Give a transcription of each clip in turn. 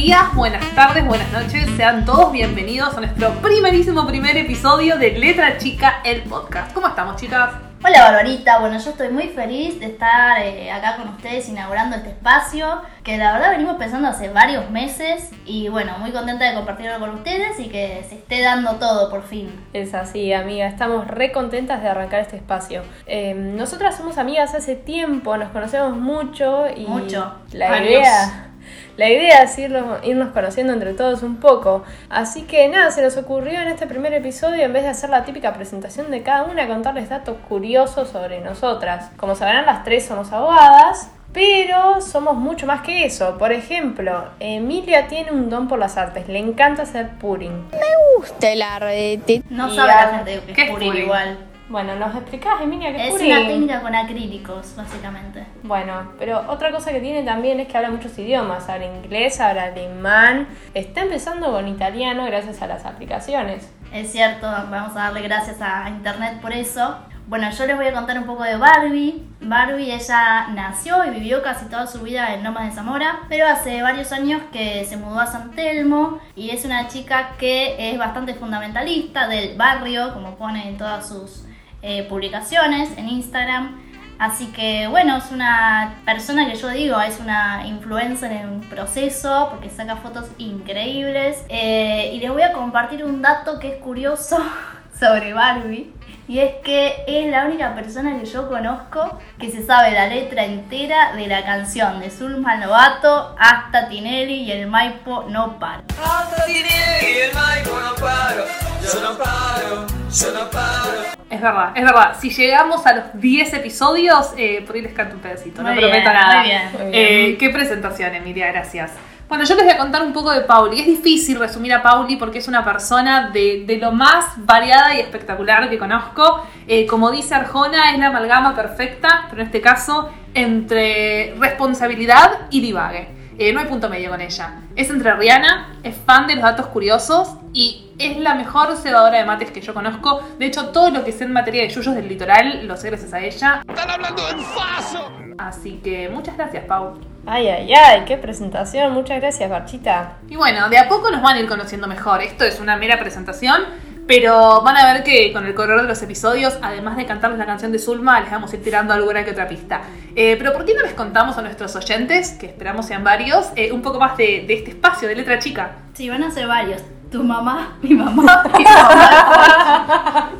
días, buenas tardes, buenas noches. Sean todos bienvenidos a nuestro primerísimo primer episodio de Letra Chica, el podcast. ¿Cómo estamos, chicas? Hola Barbarita, bueno yo estoy muy feliz de estar eh, acá con ustedes inaugurando este espacio que la verdad venimos pensando hace varios meses y bueno, muy contenta de compartirlo con ustedes y que se esté dando todo por fin. Es así, amiga, estamos re contentas de arrancar este espacio. Eh, nosotras somos amigas hace tiempo, nos conocemos mucho y Mucho. la Años. idea la idea es irnos, irnos conociendo entre todos un poco. Así que nada, se nos ocurrió en este primer episodio, en vez de hacer la típica presentación de cada una, contarles datos curiosos sobre nosotras. Como sabrán, las tres somos abogadas. Pero somos mucho más que eso. Por ejemplo, Emilia tiene un don por las artes. Le encanta hacer pudding. gusta el arte. No Y sabe la gente que ¿qué es pudding? igual. Bueno, ¿nos explicás, Emilia, qué es Es pudding? una técnica con acrílicos, básicamente. Bueno, pero otra cosa que tiene también es que habla muchos idiomas. Habla inglés, habla alemán. Está empezando con italiano gracias a las aplicaciones. Es cierto, vamos a darle gracias a internet por eso. Bueno, yo les voy a contar un poco de Barbie. Barbie, ella nació y vivió casi toda su vida en Lomas de Zamora, pero hace varios años que se mudó a San Telmo y es una chica que es bastante fundamentalista del barrio, como pone en todas sus eh, publicaciones en Instagram. Así que bueno, es una persona que yo digo, es una influencer en un proceso porque saca fotos increíbles. Eh, y les voy a compartir un dato que es curioso sobre Barbie. Y es que es la única persona que yo conozco que se sabe la letra entera de la canción de Zulma Novato hasta Tinelli y el Maipo no para. Hasta Tinelli y el Maipo no paro, yo no paro, yo no paro. Es verdad, es verdad. Si llegamos a los 10 episodios, eh, por ahí les canto un pedacito. No bien, prometo nada. muy bien. Muy bien. Eh, qué presentación, Emilia, gracias. Bueno, yo les voy a contar un poco de Pauli. Es difícil resumir a Pauli porque es una persona de, de lo más variada y espectacular que conozco. Eh, como dice Arjona, es la amalgama perfecta, pero en este caso, entre responsabilidad y divague. Eh, no hay punto medio con ella. Es entrerriana, es fan de los datos curiosos y es la mejor cebadora de mates que yo conozco. De hecho, todo lo que sé en materia de yuyos del litoral lo sé gracias a ella. Están hablando en faso. Así que muchas gracias, Pau. Ay, ay, ay, qué presentación. Muchas gracias, Barchita. Y bueno, de a poco nos van a ir conociendo mejor. Esto es una mera presentación, pero van a ver que con el correr de los episodios, además de cantarles la canción de Zulma, les vamos a ir tirando alguna que otra pista. Eh, pero ¿por qué no les contamos a nuestros oyentes, que esperamos sean varios, eh, un poco más de, de este espacio de letra chica? Sí, van a ser varios. Tu mamá, mi mamá la mamá.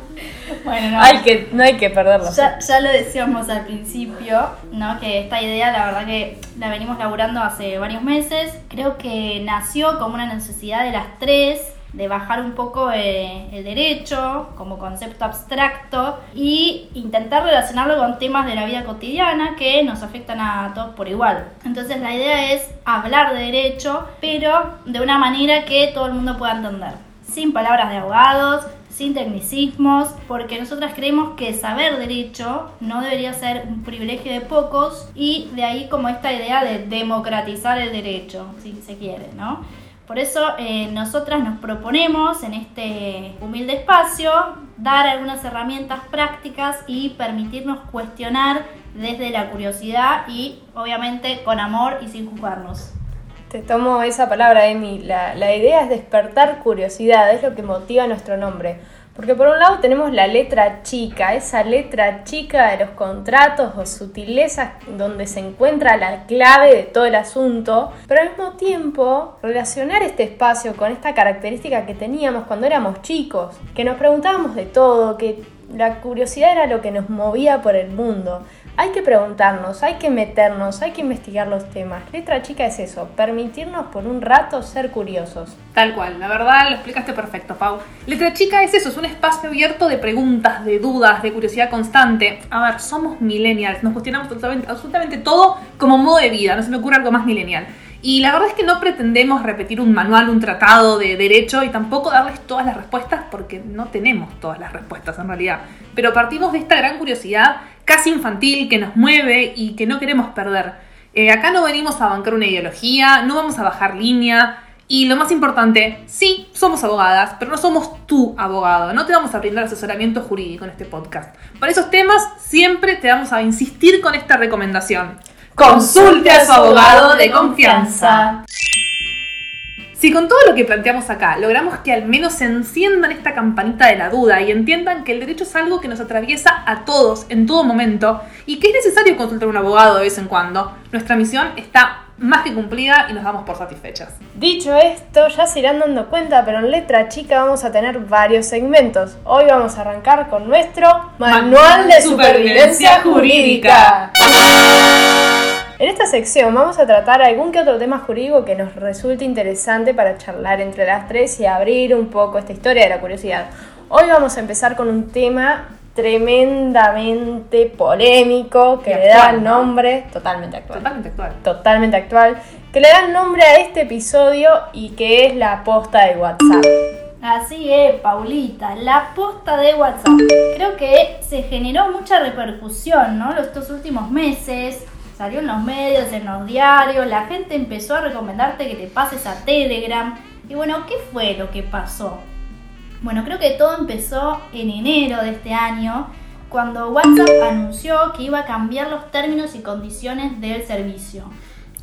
bueno, no. Hay que, no hay que perderlo. Ya, ya lo decíamos al principio, ¿no? Que esta idea, la verdad que la venimos laburando hace varios meses. Creo que nació como una necesidad de las tres de bajar un poco eh, el derecho como concepto abstracto y intentar relacionarlo con temas de la vida cotidiana que nos afectan a todos por igual. Entonces la idea es hablar de derecho, pero de una manera que todo el mundo pueda entender, sin palabras de abogados, sin tecnicismos, porque nosotras creemos que saber derecho no debería ser un privilegio de pocos y de ahí como esta idea de democratizar el derecho, si se quiere, ¿no? Por eso eh, nosotras nos proponemos en este humilde espacio dar algunas herramientas prácticas y permitirnos cuestionar desde la curiosidad y obviamente con amor y sin juzgarnos. Te tomo esa palabra, Emi. La, la idea es despertar curiosidad, es lo que motiva nuestro nombre. Porque por un lado tenemos la letra chica, esa letra chica de los contratos o sutilezas donde se encuentra la clave de todo el asunto, pero al mismo tiempo relacionar este espacio con esta característica que teníamos cuando éramos chicos, que nos preguntábamos de todo, que la curiosidad era lo que nos movía por el mundo. Hay que preguntarnos, hay que meternos, hay que investigar los temas. Letra chica es eso, permitirnos por un rato ser curiosos. Tal cual, la verdad lo explicaste perfecto, Pau. Letra Chica es eso, es un espacio abierto de preguntas, de dudas, de curiosidad constante. A ver, somos millennials, nos cuestionamos absolutamente, todo como modo de vida, no se me ocurre algo más millennial. Y la verdad es que no pretendemos repetir un manual, un tratado de derecho y tampoco darles todas las respuestas porque no tenemos todas las respuestas en realidad. Pero partimos de esta gran curiosidad casi infantil que nos mueve y que no queremos perder. Eh, acá no venimos a bancar una ideología, no vamos a bajar línea. Y lo más importante, sí, somos abogadas, pero no somos tu abogado. No te vamos a brindar asesoramiento jurídico en este podcast. Para esos temas siempre te vamos a insistir con esta recomendación. Consulte a su abogado de confianza. Si con todo lo que planteamos acá logramos que al menos se enciendan esta campanita de la duda y entiendan que el derecho es algo que nos atraviesa a todos en todo momento y que es necesario consultar a un abogado de vez en cuando, nuestra misión está más que cumplida y nos damos por satisfechas. Dicho esto, ya se irán dando cuenta, pero en letra chica vamos a tener varios segmentos. Hoy vamos a arrancar con nuestro Manual de Supervivencia Jurídica. En esta sección vamos a tratar algún que otro tema jurídico que nos resulte interesante para charlar entre las tres y abrir un poco esta historia de la curiosidad. Hoy vamos a empezar con un tema tremendamente polémico que Y le da ¿no? nombre totalmente actual Totalmente actual. totalmente actual, que le da nombre a este episodio y que es la posta de WhatsApp. Así es, Paulita, la posta de WhatsApp. Creo que se generó mucha repercusión, ¿no? Estos últimos meses, salió en los medios, en los diarios, la gente empezó a recomendarte que te pases a Telegram. Y bueno, ¿qué fue lo que pasó? Bueno, creo que todo empezó en enero de este año, cuando WhatsApp anunció que iba a cambiar los términos y condiciones del servicio.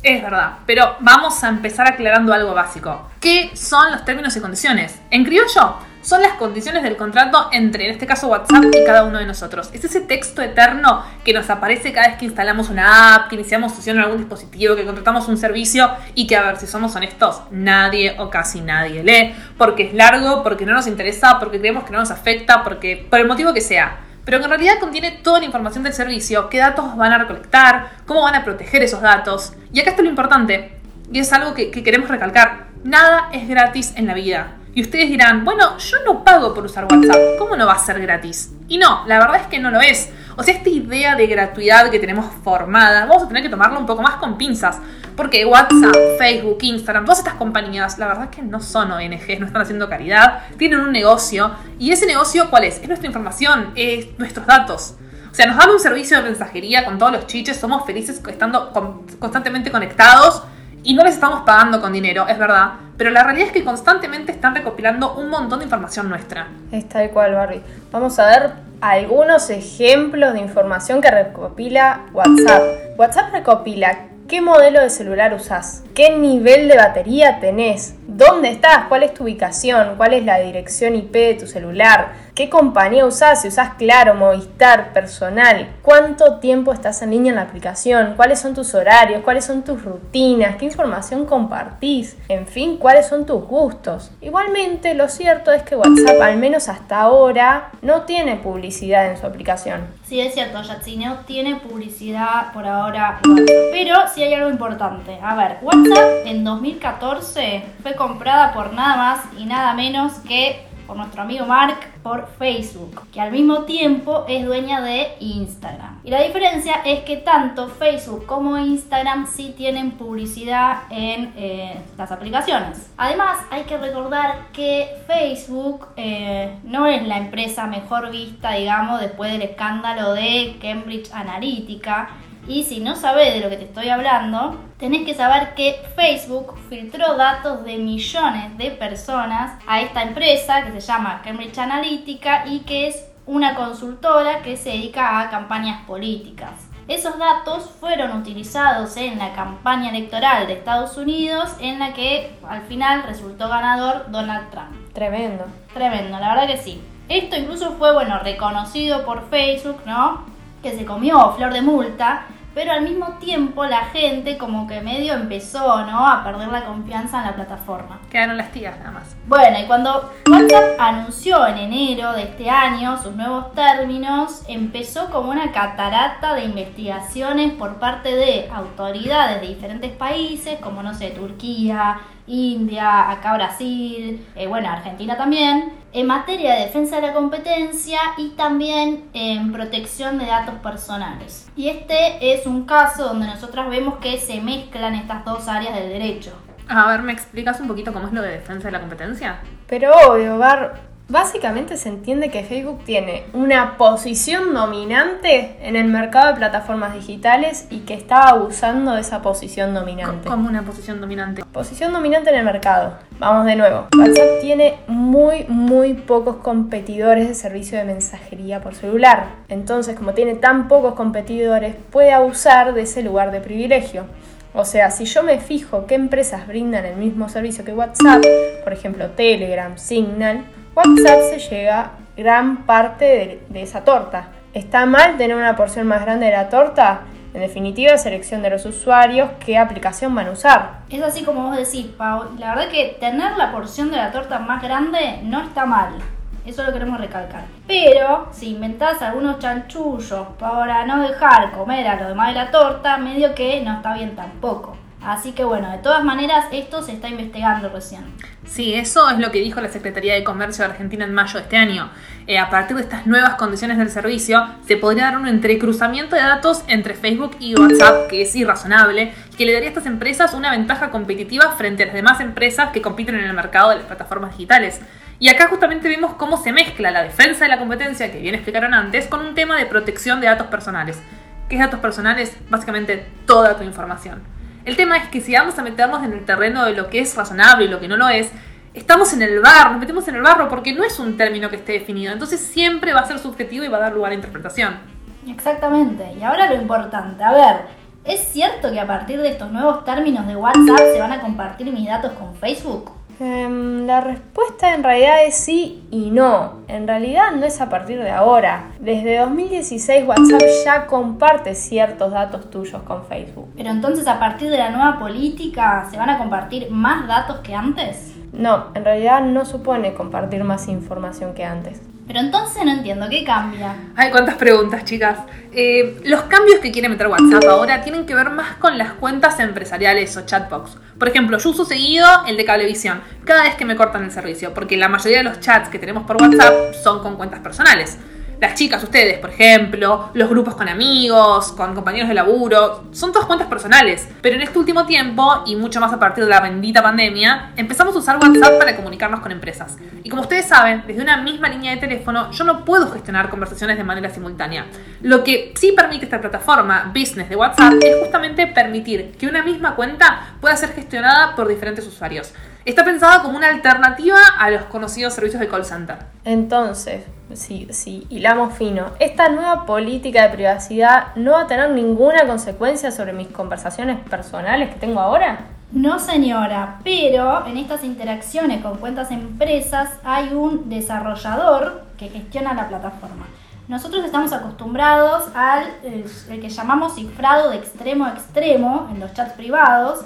Es verdad, pero vamos a empezar aclarando algo básico. ¿Qué son los términos y condiciones? En criollo, son las condiciones del contrato entre, en este caso, WhatsApp y cada uno de nosotros. Es ese texto eterno que nos aparece cada vez que instalamos una app, que iniciamos sesión en algún dispositivo, que contratamos un servicio y que, a ver, si somos honestos, nadie o casi nadie lee, porque es largo, porque no nos interesa, porque creemos que no nos afecta, porque por el motivo que sea pero que en realidad contiene toda la información del servicio, qué datos van a recolectar, cómo van a proteger esos datos. Y acá está lo importante, y es algo que, que queremos recalcar, nada es gratis en la vida. Y ustedes dirán, bueno, yo no pago por usar WhatsApp, ¿cómo no va a ser gratis? Y no, la verdad es que no lo es. O sea, esta idea de gratuidad que tenemos formada, vamos a tener que tomarla un poco más con pinzas. Porque WhatsApp, Facebook, Instagram, todas estas compañías, la verdad es que no son ONGs, no están haciendo caridad, tienen un negocio. ¿Y ese negocio cuál es? Es nuestra información, es nuestros datos. O sea, nos dan un servicio de mensajería con todos los chiches, somos felices estando con- constantemente conectados y no les estamos pagando con dinero, es verdad. Pero la realidad es que constantemente están recopilando un montón de información nuestra. Es tal cual, Barbie. Vamos a ver algunos ejemplos de información que recopila WhatsApp. WhatsApp recopila qué modelo de celular usás, qué nivel de batería tenés, dónde estás, cuál es tu ubicación, cuál es la dirección IP de tu celular, qué compañía usás, si usás Claro, Movistar, Personal, cuánto tiempo estás en línea en la aplicación, cuáles son tus horarios, cuáles son tus rutinas, qué información compartís, en fin, cuáles son tus gustos. Igualmente, lo cierto es que WhatsApp, al menos hasta ahora, no tiene publicidad en su aplicación. Sí, es cierto, Yatsineo tiene publicidad por ahora, pero sí hay algo importante. A ver, WhatsApp en 2014 fue comprada por nada más y nada menos que por nuestro amigo Mark por Facebook, que al mismo tiempo es dueña de Instagram. Y la diferencia es que tanto Facebook como Instagram sí tienen publicidad en eh, las aplicaciones. Además, hay que recordar que Facebook eh, no es la empresa mejor vista, digamos, después del escándalo de Cambridge Analytica. Y si no sabes de lo que te estoy hablando, tenés que saber que Facebook filtró datos de millones de personas a esta empresa que se llama Cambridge Analytica y que es una consultora que se dedica a campañas políticas. Esos datos fueron utilizados en la campaña electoral de Estados Unidos en la que al final resultó ganador Donald Trump. Tremendo. Tremendo, la verdad que sí. Esto incluso fue, bueno, reconocido por Facebook, ¿no? Que se comió flor de multa, pero al mismo tiempo la gente como que medio empezó, ¿no? A perder la confianza en la plataforma. Quedaron las tías nada más. Bueno, y cuando WhatsApp anunció en enero de este año sus nuevos términos, empezó como una catarata de investigaciones por parte de autoridades de diferentes países, como no sé, Turquía, India, acá Brasil, eh, bueno, Argentina también, en materia de defensa de la competencia y también en protección de datos personales. Y este es un caso donde nosotras vemos que se mezclan estas dos áreas del derecho. A ver, ¿me explicas un poquito cómo es lo de defensa de la competencia? Pero obvio, Bar, básicamente se entiende que Facebook tiene una posición dominante en el mercado de plataformas digitales y que está abusando de esa posición dominante. Como una posición dominante. Posición dominante en el mercado. Vamos de nuevo. WhatsApp tiene muy, muy pocos competidores de servicio de mensajería por celular. Entonces, como tiene tan pocos competidores, puede abusar de ese lugar de privilegio. O sea, si yo me fijo qué empresas brindan el mismo servicio que WhatsApp, por ejemplo Telegram, Signal, WhatsApp se llega gran parte de, esa torta. ¿Está mal tener una porción más grande de la torta? En definitiva, selección de los usuarios, qué aplicación van a usar. Es así como vos decís, Pau. La verdad que tener la porción de la torta más grande no está mal. Eso lo queremos recalcar. Pero si inventás algunos chanchullos para no dejar comer a lo demás de la torta, medio que no está bien tampoco. Así que bueno, de todas maneras esto se está investigando recién. Sí, eso es lo que dijo la Secretaría de Comercio de Argentina en mayo de este año. Eh, a partir de estas nuevas condiciones del servicio, se podría dar un entrecruzamiento de datos entre Facebook y WhatsApp, que es irrazonable, que le daría a estas empresas una ventaja competitiva frente a las demás empresas que compiten en el mercado de las plataformas digitales. Y acá justamente vemos cómo se mezcla la defensa de la competencia, que bien explicaron antes, con un tema de protección de datos personales. ¿Qué es datos personales? Básicamente toda tu información. El tema es que si vamos a meternos en el terreno de lo que es razonable y lo que no lo es, estamos en el barro, nos metemos en el barro porque no es un término que esté definido. Entonces siempre va a ser subjetivo y va a dar lugar a interpretación. Exactamente. Y ahora lo importante, a ver, ¿es cierto que a partir de estos nuevos términos de WhatsApp se van a compartir mis datos con Facebook? Em, la respuesta en realidad es sí y no. En realidad no es a partir de ahora. Desde 2016 WhatsApp ya comparte ciertos datos tuyos con Facebook. Pero entonces a partir de la nueva política se van a compartir más datos que antes? No, en realidad no supone compartir más información que antes. Pero entonces no entiendo, ¿qué cambia? Ay, cuántas preguntas, chicas. Eh, los cambios que quiere meter WhatsApp ahora tienen que ver más con las cuentas empresariales o chatbox. Por ejemplo, yo uso seguido el de Cablevisión cada vez que me cortan el servicio, porque la mayoría de los chats que tenemos por WhatsApp son con cuentas personales las chicas, ustedes, por ejemplo, los grupos con amigos, con compañeros de laburo, son todas cuentas personales. Pero en este último tiempo, y mucho más a partir de la bendita pandemia, empezamos a usar WhatsApp para comunicarnos con empresas. Y como ustedes saben, desde una misma línea de teléfono yo no puedo gestionar conversaciones de manera simultánea. Lo que sí permite esta plataforma Business de WhatsApp es justamente permitir que una misma cuenta pueda ser gestionada por diferentes usuarios. Está pensada como una alternativa a los conocidos servicios de call center. Entonces, si, si hilamos fino, esta nueva política de privacidad no va a tener ninguna consecuencia sobre mis conversaciones personales que tengo ahora? No señora, pero en estas interacciones con cuentas empresas hay un desarrollador que gestiona la plataforma. Nosotros estamos acostumbrados al el, el que llamamos cifrado de extremo a extremo en los chats privados,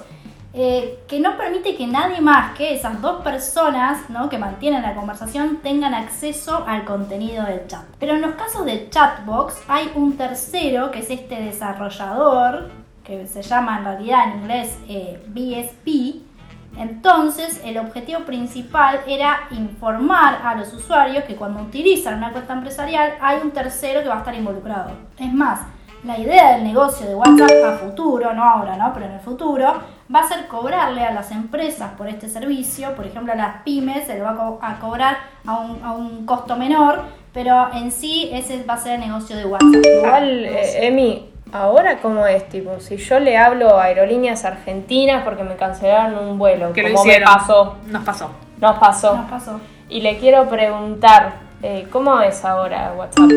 eh, que no permite que nadie más que esas dos personas que mantienen la conversación tengan acceso al contenido del chat. Pero en los casos de chatbox hay un tercero que es este desarrollador, que se llama en realidad en inglés eh, BSP. Entonces el objetivo principal era informar a los usuarios que cuando utilizan una cuenta empresarial hay un tercero que va a estar involucrado. Es más, la idea del negocio de WhatsApp a futuro, no ahora, ¿no? Pero en el futuro, va a ser cobrarle a las empresas por este servicio, por ejemplo a las pymes se lo va a, co a cobrar a un, a un, costo menor, pero en sí ese va a ser el negocio de WhatsApp. Igual, eh, Emi, ahora cómo es, tipo, si yo le hablo a aerolíneas argentinas porque me cancelaron un vuelo, que como me pasó, Nos pasó. nos pasó, Nos pasó. y le quiero preguntar, eh, ¿cómo es ahora WhatsApp?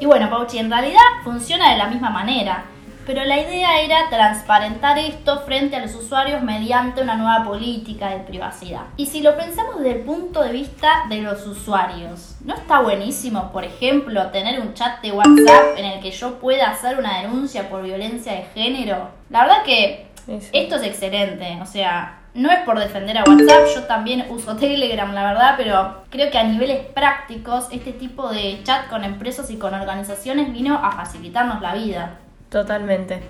Y bueno, Pauchi, en realidad funciona de la misma manera. Pero la idea era transparentar esto frente a los usuarios mediante una nueva política de privacidad. Y si lo pensamos desde el punto de vista de los usuarios, ¿no está buenísimo, por ejemplo, tener un chat de WhatsApp en el que yo pueda hacer una denuncia por violencia de género? La verdad que Sí, sí. esto es excelente, o sea, no es por defender a WhatsApp, yo también uso Telegram, la verdad, pero creo que a niveles prácticos este tipo de chat con empresas y con organizaciones vino a facilitarnos la vida. Totalmente.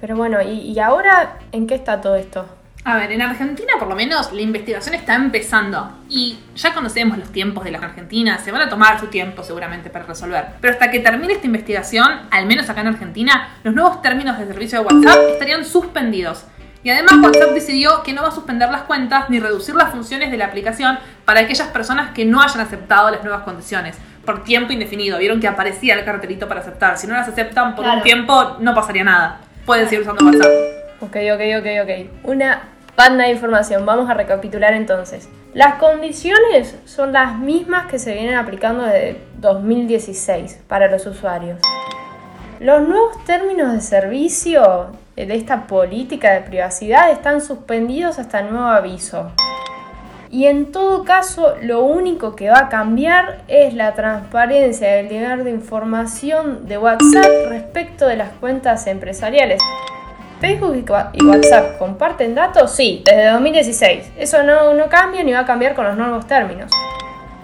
Pero bueno, ¿y, ahora en qué está todo esto? A ver, en Argentina por lo menos la investigación está empezando y ya conocemos los tiempos de las Argentinas, se van a tomar su tiempo seguramente para resolver. Pero hasta que termine esta investigación, al menos acá en Argentina, los nuevos términos de servicio de WhatsApp estarían suspendidos. Y además WhatsApp decidió que no va a suspender las cuentas ni reducir las funciones de la aplicación para aquellas personas que no hayan aceptado las nuevas condiciones por tiempo indefinido. Vieron que aparecía el cartelito para aceptar. Si no las aceptan por Claro. un tiempo, no pasaría nada. Pueden seguir usando WhatsApp. Ok, ok, ok, ok. Una banda de información. Vamos a recapitular entonces. Las condiciones son las mismas que se vienen aplicando desde 2016 para los usuarios. Los nuevos términos de servicio de esta política de privacidad están suspendidos hasta nuevo aviso. Y en todo caso, lo único que va a cambiar es la transparencia del nivel de información de WhatsApp respecto de las cuentas empresariales. ¿Facebook y WhatsApp comparten datos? Sí, desde 2016. Eso no, no cambia ni va a cambiar con los nuevos términos.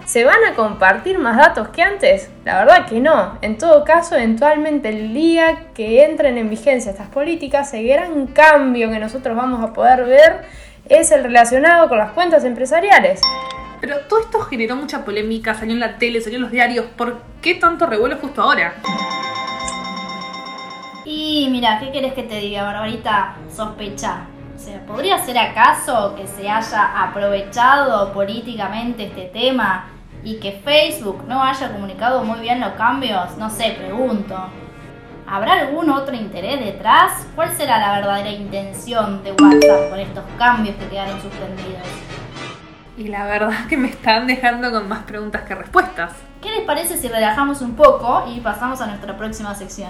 ¿Se van a compartir más datos que antes? La verdad que no. En todo caso, eventualmente el día que entren en vigencia estas políticas, el gran cambio que nosotros vamos a poder ver es el relacionado con las cuentas empresariales. Pero todo esto generó mucha polémica, salió en la tele, salió en los diarios. ¿Por qué tanto revuelo justo ahora? Y mira, ¿qué querés que te diga, Barbarita? Sospecha. O sea, ¿podría ser acaso que se haya aprovechado políticamente este tema y que Facebook no haya comunicado muy bien los cambios? No sé, pregunto. ¿Habrá algún otro interés detrás? ¿Cuál será la verdadera intención de WhatsApp con estos cambios que quedaron suspendidos? Y la verdad que me están dejando con más preguntas que respuestas. ¿Qué les parece si relajamos un poco y pasamos a nuestra próxima sección?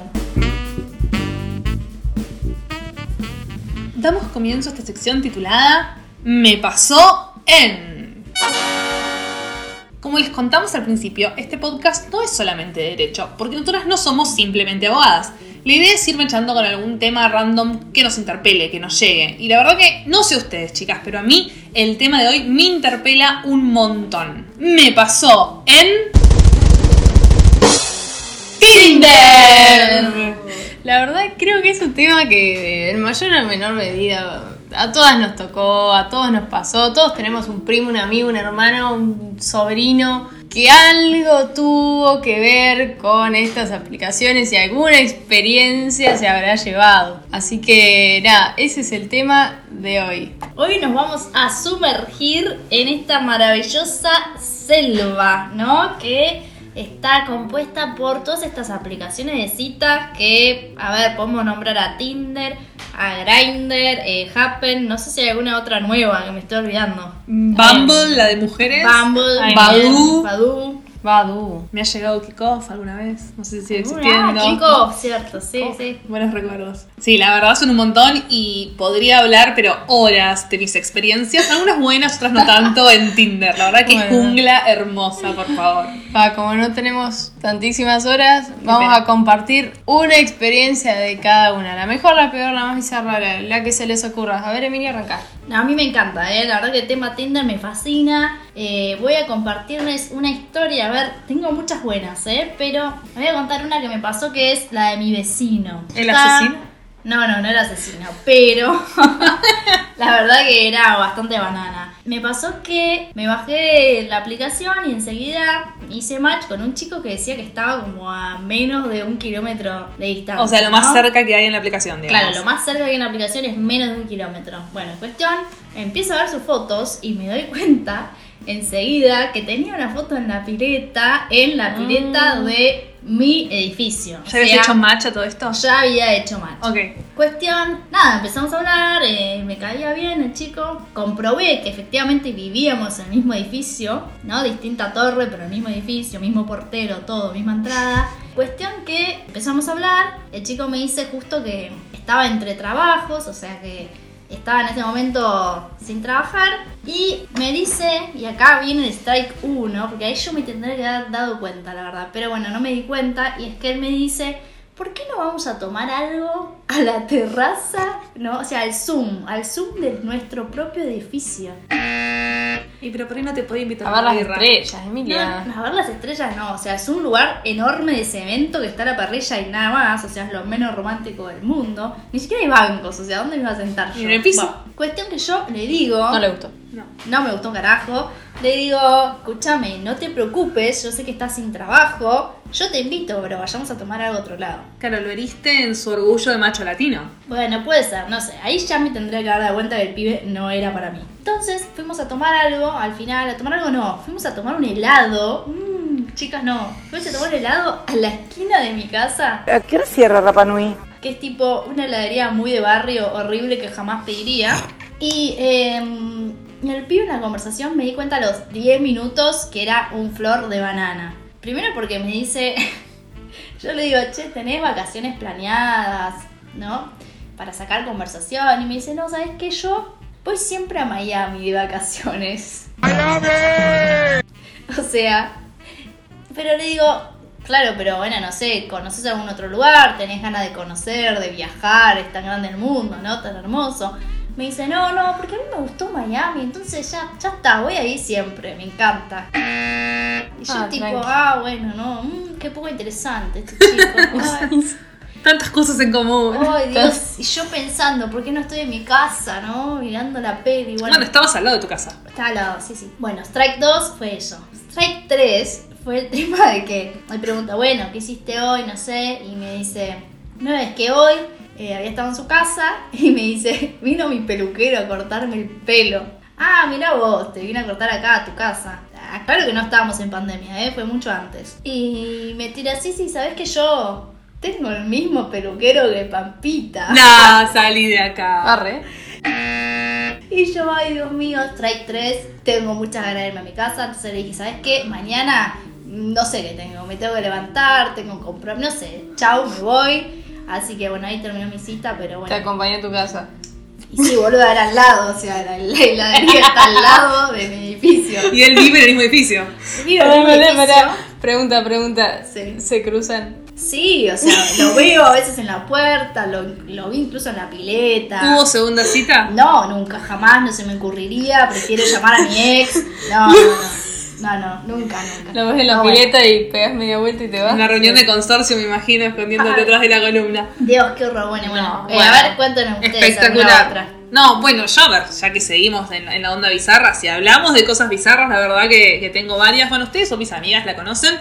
Damos comienzo a esta sección titulada Me pasó en... Como les contamos al principio, este podcast no es solamente de derecho, porque nosotras no somos simplemente abogadas. La idea es ir echando con algún tema random que nos interpele, que nos llegue. Y la verdad que no sé ustedes, chicas, pero a mí el tema de hoy me interpela un montón. Me pasó en... Tinder. La verdad creo que es un tema que en mayor o menor medida a todas nos tocó, a todos nos pasó, todos tenemos un primo, un amigo, un hermano, un sobrino que algo tuvo que ver con estas aplicaciones y alguna experiencia se habrá llevado. Así que nada, ese es el tema de hoy. Hoy nos vamos a sumergir en esta maravillosa selva, ¿no? Que está compuesta por todas estas aplicaciones de citas que, a ver, podemos nombrar a Tinder, a Grindr, eh, Happen, no sé si hay alguna otra nueva que me estoy olvidando. Bumble, la de mujeres. Bumble, Badoo, Badoo. Badoo. Badu. Me ha llegado Kickoff alguna vez. No sé si sigue Ah, existiendo. Kiko, cierto, sí, sí. Buenos recuerdos. Sí, la verdad son un montón y podría hablar, pero horas de mis experiencias. Algunas buenas, otras no tanto en Tinder. La verdad que Bueno. jungla hermosa, por favor. Ah, como no tenemos tantísimas horas, vamos a compartir una experiencia de cada una. La mejor, la peor, la más bizarra, la, la que se les ocurra. A ver, Emilia, arranca. No, a mí me encanta, ¿eh? la verdad que el tema Tinder me fascina. Eh, voy a compartirles una historia, a ver, tengo muchas buenas, ¿eh? pero voy a contar una que me pasó que es la de mi vecino. ¿El Está- asesino? No, no, no era asesino, pero la verdad que era bastante banana. Me pasó que me bajé la aplicación y enseguida hice match con un chico que decía que estaba como a menos de un kilómetro de distancia. O sea, lo más ¿no? cerca que hay en la aplicación, digamos. Claro, lo más cerca que hay en la aplicación es menos de un kilómetro. Bueno, cuestión, empiezo a ver sus fotos y me doy cuenta enseguida que tenía una foto en la pileta, en la pileta de mi edificio. ¿Ya habías O sea, hecho match a todo esto? Ya había hecho match. Ok. Cuestión, nada, empezamos a hablar, eh, me caía bien el chico, comprobé que efectivamente vivíamos en el mismo edificio, ¿no? Distinta torre, pero el mismo edificio, mismo portero, todo, misma entrada. Cuestión que empezamos a hablar, el chico me dice justo que estaba entre trabajos, o sea que estaba en ese momento sin trabajar y me dice, y acá viene el strike 1, porque ahí yo me tendré que haber dado cuenta, la verdad, pero bueno, no me di cuenta y es que él me dice, ¿por qué no vamos a tomar algo a la terraza? No, o sea, al Zoom, al Zoom de nuestro propio edificio. Y pero por ahí no te podía invitar A ver las estrellas, Emilia. no, a ver las estrellas no, o sea, es un lugar enorme de cemento que está la parrilla y nada más, o sea, es lo menos romántico del mundo. Ni siquiera hay bancos, o sea, ¿dónde me iba a sentar yo? ¿Y en el piso? Bueno, cuestión que yo le digo... No le gustó. No. No me gustó un carajo. Le digo, escúchame, no te preocupes, yo sé que estás sin trabajo. Yo te invito, pero vayamos a tomar algo a otro lado. Claro, lo heriste en su orgullo de macho latino. Bueno, puede ser, no sé. Ahí ya me tendría que dar dado cuenta que el pibe no era para mí. Entonces fuimos a tomar algo, al final, a tomar algo no, fuimos a tomar un helado. Mmm, chicas, no. Fuimos a tomar un helado a la esquina de mi casa, ¿A qué hora cierra Rapa Nui? que es tipo una heladería muy de barrio horrible que jamás pediría. Y em, en el pibe en la conversación me di cuenta a los 10 minutos que era un flor de banana. Primero porque me dice, yo le digo, che, tenés vacaciones planeadas, ¿no? para sacar conversación y me dice, no, ¿sabes qué? Yo voy siempre a Miami de vacaciones. O sea, pero le digo, claro, pero bueno, no sé, ¿conoces algún otro lugar? ¿Tenés ganas de conocer, de viajar? Es tan grande el mundo, ¿no? Tan hermoso. Me dice, no, no, porque a mí me gustó Miami, entonces ya, ya está, voy ahí siempre, me encanta. Y yo Ah, tipo, tranqui. ah, bueno, no, mm, qué poco interesante este chico. Tantas cosas en común. Ay, Dios, y yo pensando, ¿por qué no estoy en mi casa, no? Mirando la peli, bueno. Bueno, estabas al lado de tu casa. Estaba al lado, sí, sí. Bueno, Strike 2 fue eso. Strike 3 fue el tema de que me pregunta, bueno, ¿qué hiciste hoy? No sé. Y me dice, no, es que hoy eh, había estado en su casa y me dice, vino mi peluquero a cortarme el pelo. Ah, mira vos, te vine a cortar acá a tu casa. Ah, claro que no estábamos en pandemia, ¿eh? fue mucho antes. Y me tira, sí, sí, sabes que yo tengo el mismo peluquero que Pampita. No, salí de acá. Arre. Y yo, ay Dios mío, Strike 3, tengo muchas ganas de irme a mi casa, entonces le dije, ¿sabes qué? Mañana no sé qué tengo, me tengo que levantar, tengo que comprar, no sé, chau, me voy. Así que bueno, ahí terminó mi cita, pero Te bueno. acompañé a tu casa. Y sí, boludo, era al lado, o sea, la, la heladería está al lado de mi edificio. Y él vive en el mismo edificio. Vivo en un pará, edificio. pará. Pregunta, pregunta. Sí. ¿Se cruzan? Sí, o sea, lo veo a veces en la puerta, lo, lo vi incluso en la pileta. ¿Hubo segunda cita? No, nunca, jamás, no se me ocurriría. Prefiero llamar a mi ex. No, no, no. No, no, nunca, nunca. Lo ves en la No, bueno. y pegas media vuelta y te vas. Una reunión de consorcio, me imagino, escondiéndote detrás de la columna. Dios, qué horror. Bueno, bueno. No, Eh, bueno. a ver, cuéntanos ustedes Espectacular. otra. No, bueno, yo a ver, ya que seguimos en, en la onda bizarra, si hablamos de cosas bizarras, la verdad que, que tengo varias. Bueno, ustedes son mis amigas, la conocen.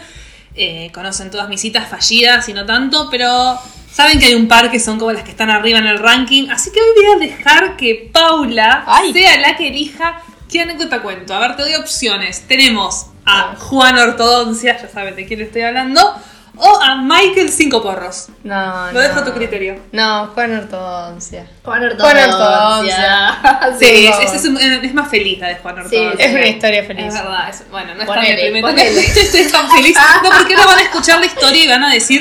eh, conocen todas mis citas fallidas y no tanto, pero saben que hay un par que son como las que están arriba en el ranking. Así que hoy voy a dejar que Paula Ay. sea la que elija qué anécdota cuento. A ver, te doy opciones. Tenemos a Juan Ortodoncia, ya saben de quién estoy hablando, o a Michael Cinco Porros. No, Lo no. dejo a tu criterio. No, Juan Ortodoncia. Juan Juan Ortodoncia. Sí, es, es, un- es más feliz la de Juan Ortodoncia. Sí, Es una historia feliz. Es verdad, es- bueno, no es Ponele, tan deprimente. Es tan feliz. No, porque ahora van a escuchar la historia y van a decir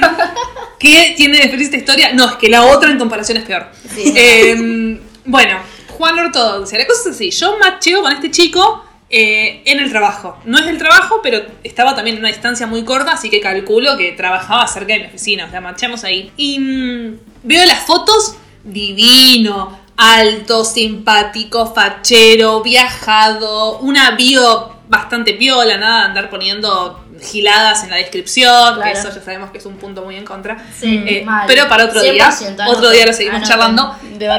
¿qué tiene de feliz esta historia? No, es que la otra en comparación es peor. Sí. Eh, bueno, Juan Ortodoncia. La cosa es así, yo macheo con este chico eh, en el trabajo. No es del trabajo, pero estaba también en una distancia muy corta, así que calculo que trabajaba cerca de mi oficina. O sea, macheamos ahí. Y mm, veo las fotos, divino, alto, simpático, fachero, viajado, una bio bastante piola, nada andar poniendo giladas en la descripción, que eso ya sabemos que es un punto muy en contra. Sí, Eh, pero para otro día, 100% otro día lo seguimos anoten. charlando.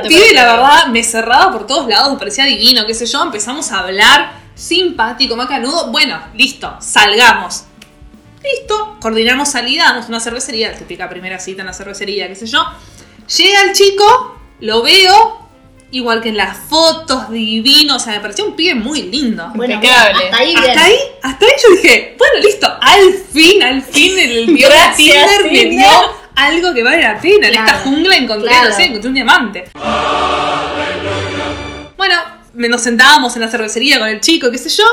Pibe, la verdad, me cerraba por todos lados, me parecía divino, qué sé yo. Empezamos a hablar, simpático, macanudo. Bueno, listo, salgamos. Listo, coordinamos salida, damos una cervecería, típica primera cita en la cervecería, qué sé yo. Llega el chico, lo veo, igual que en las fotos, divino, o sea, me parecía un pibe muy lindo. Bueno, Impecable. hasta ahí. Hasta ahí, hasta ahí yo dije, bueno, listo, al fin, al fin el dios Tinder me dio algo que vale la pena. En esta jungla encontré, claro. no sé, encontré un diamante. Bueno, me- nos sentábamos en la cervecería con el chico, qué sé yo.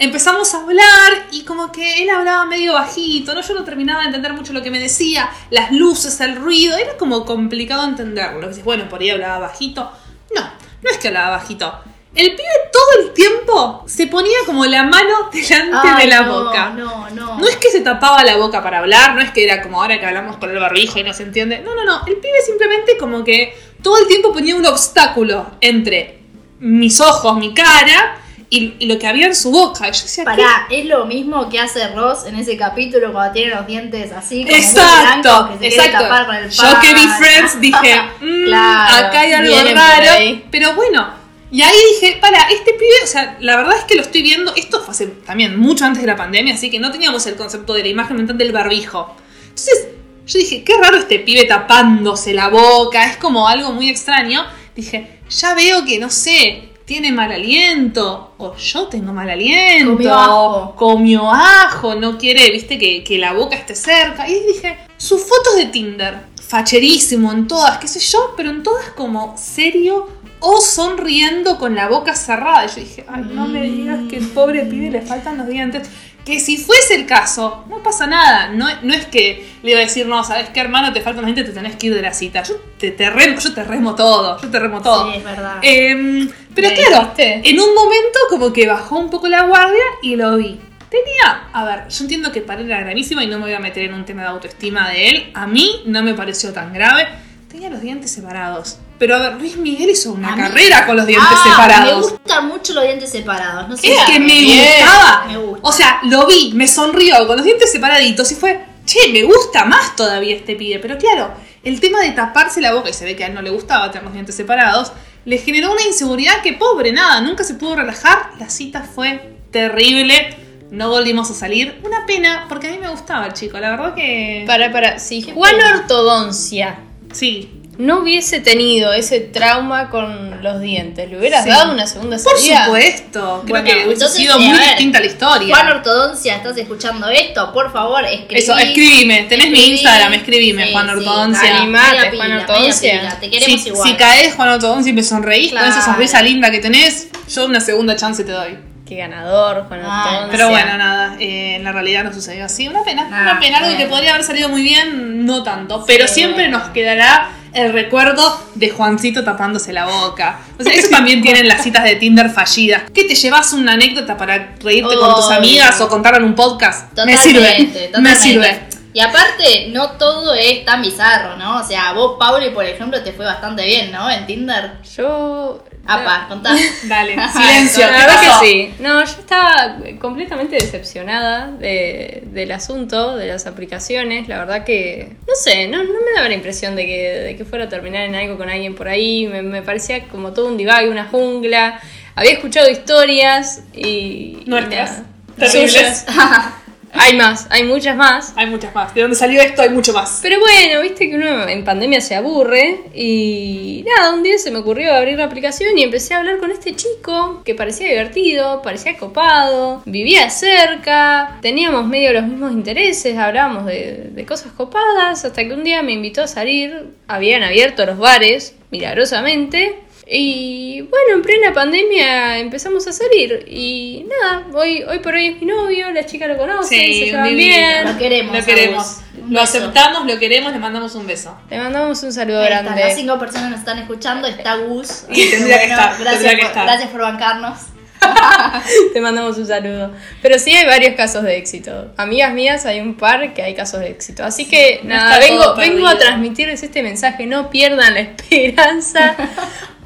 Empezamos a hablar y como que él hablaba medio bajito, ¿no? Yo no terminaba de entender mucho lo que me decía, las luces, el ruido, era como complicado entenderlo. Bueno, por ahí hablaba bajito. No, no es que hablaba bajito. El pibe todo el tiempo se ponía como la mano delante Ay, de la no, boca. No, no. No es que se tapaba la boca para hablar, no es que era como ahora que hablamos con el barbijo y no se entiende. No, no, no. El pibe simplemente como que todo el tiempo ponía un obstáculo entre mis ojos, mi cara y, y lo que había en su boca. Y yo decía, ¿qué? Pará, es lo mismo que hace Ross en ese capítulo cuando tiene los dientes así como Exacto, blancos que se exacto. tapar con el Yo que vi pan. Friends dije, "Mm, Claro, acá hay algo raro. Pero bueno, y ahí dije, para, este pibe, o sea, la verdad es que lo estoy viendo, esto fue hace también mucho antes de la pandemia, así que no teníamos el concepto de la imagen mental del barbijo. Entonces, yo dije, qué raro este pibe tapándose la boca, es como algo muy extraño. Dije, ya veo que, no sé, tiene mal aliento, o yo tengo mal aliento, Comió ajo. comió ajo, no quiere, viste, que, que la boca esté cerca. Y dije, sus fotos de Tinder, facherísimo en todas, qué sé yo, pero en todas como serio o sonriendo con la boca cerrada. Y yo dije, ay, no me digas que el pobre pibe le faltan los dientes. Que si fuese el caso, no pasa nada. No, no es que le iba a decir, no, ¿sabes qué, hermano? Te faltan los dientes, te tenés que ir de la cita. Yo te, te remo, yo te remo todo, yo te remo todo. Sí, es verdad. Em, pero ¿Le claro, dijiste? en un momento como que bajó un poco la guardia y lo vi. Tenía, a ver, yo entiendo que para él era gravísimo y no me voy a meter en un tema de autoestima de él. A mí no me pareció tan grave. Tenía los dientes separados. Pero a ver, Luis Miguel hizo una A mí- carrera con los dientes Ah, Me separados. gustan mucho los dientes separados. No sé Es si- que me bien. gustaba. Me gusta. O sea, lo vi, me sonrió con los dientes separaditos y fue, che, me gusta más todavía este pibe. Pero claro, el tema de taparse la boca, y se ve que a él no le gustaba tener los dientes separados, le generó una inseguridad que pobre, nada, nunca se pudo relajar. La cita fue terrible. No volvimos a salir. Una pena, porque a mí me gustaba el chico. La verdad que. Para, para, si Qué Juan pena. Ortodoncia Sí. No hubiese tenido ese trauma con los dientes, ¿le hubieras Sí. dado una segunda Por salida? supuesto. Creo Bueno, que hubiese sido muy ver, distinta la historia. Juan Ortodoncia, ¿estás escuchando esto? Por favor, escribí. Eso, escribime. Tenés mi. Instagram, escribime, Sí, Juan Ortodoncia. Animate, Juan Ortodoncia. Te queremos si, igual. si caes, Juan Ortodoncia, y me sonreís con esa sonrisa linda que tenés, yo una segunda chance te doy. Qué ganador, Juan Ah, Ortodoncia. Pero bueno, nada, eh, en la realidad no sucedió así. Una pena, Ah, una pena. Algo que podría haber salido muy bien, no tanto. Pero siempre nos quedará el recuerdo de Juancito tapándose la boca. O sea, eso también tienen las citas de Tinder fallidas. ¿Qué te llevas una anécdota para reírte con tus amigas o contarla en un podcast? Totalmente, me sirve. totalmente. Me sirve. Y aparte, no todo es tan bizarro, ¿no? O sea, vos, Pauli, por ejemplo, te fue bastante bien, ¿no? En Tinder. Yo. Apa, contá. Dale, silencio. La ¿qué verdad que sí. No, yo estaba completamente decepcionada de- del asunto, de las aplicaciones. La verdad que, no sé, no, no me daba la impresión de que, de que fuera a terminar en algo con alguien por ahí. Me, me parecía como todo un divague, una jungla. Había escuchado historias y... Nuestras. Terribles. Hay más, hay muchas más. Hay muchas más. De donde salió esto hay mucho más. Pero bueno, viste que uno en pandemia se aburre y nada, un día se me ocurrió abrir la aplicación y empecé a hablar con este chico que parecía divertido, parecía copado, vivía cerca, teníamos medio los mismos intereses, hablábamos de, de cosas copadas, hasta que un día me invitó a salir, habían abierto los bares, milagrosamente. Y bueno, en plena pandemia empezamos a salir y nada, hoy, hoy por hoy es mi novio, la chica lo conoce, Sí, se llevan divino. bien. Lo queremos. Lo queremos. Lo aceptamos, lo queremos, le mandamos un beso. Le mandamos un saludo Ahí grande. las cinco personas nos están escuchando, está Gus. Y tendría que estar, gracias, tendría que por, estar. gracias por bancarnos. Te mandamos un saludo. Pero sí hay varios casos de éxito. Amigas mías, hay un par que hay casos de éxito. Así que nada, vengo, vengo a transmitirles este mensaje. No pierdan la esperanza.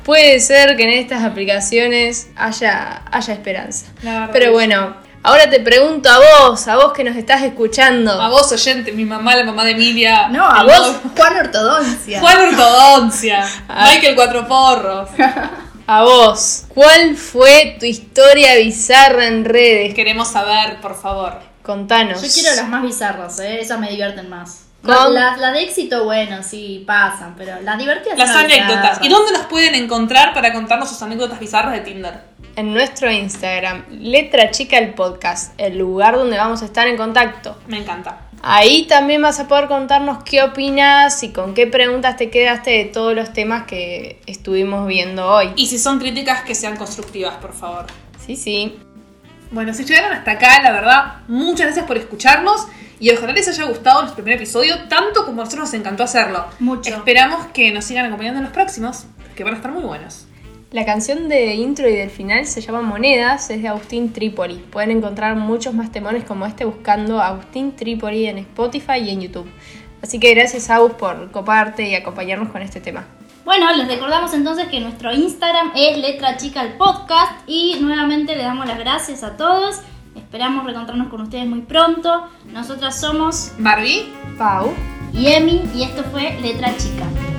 Puede ser que en estas aplicaciones haya, haya esperanza. La verdad Pero bueno, ahora te pregunto a vos, a vos que nos estás escuchando. A vos, oyente, mi mamá, la mamá de Emilia. No, a vos, novio. Juan Ortodoncia. Juan Ortodoncia. Ah. Michael Cuatro Porros. A vos. ¿Cuál fue tu historia bizarra en redes? Queremos saber, por favor. Contanos. Yo quiero las más bizarras, ¿eh? Esas me divierten más. Con- Las, las de éxito, bueno, sí, pasan, pero las divertidas Las anécdotas. ¿Y dónde nos pueden encontrar para contarnos sus anécdotas bizarras de Tinder? en nuestro Instagram, Letra Chica el Podcast, el lugar donde vamos a estar en contacto. Me encanta. Ahí también vas a poder contarnos qué opinas y con qué preguntas te quedaste de todos los temas que estuvimos viendo hoy. Y si son críticas, que sean constructivas, por favor. Sí, sí. Bueno, si llegaron hasta acá, la verdad, muchas gracias por escucharnos y ojalá les haya gustado nuestro primer episodio, tanto como a nosotros nos encantó hacerlo. Mucho. Esperamos que nos sigan acompañando en los próximos, que van a estar muy buenos. La canción de intro y del final se llama Monedas, es de Agustín Trípoli. Pueden encontrar muchos más temones como este buscando Agustín Trípoli en Spotify y en YouTube. Así que gracias Agus por coparte y acompañarnos con este tema. Bueno, les recordamos entonces que nuestro Instagram es Letra Chica el Podcast y nuevamente les damos las gracias a todos. Esperamos reencontrarnos con ustedes muy pronto. Nosotras somos Barbie. Pau. Yemi y esto fue Letra Chica.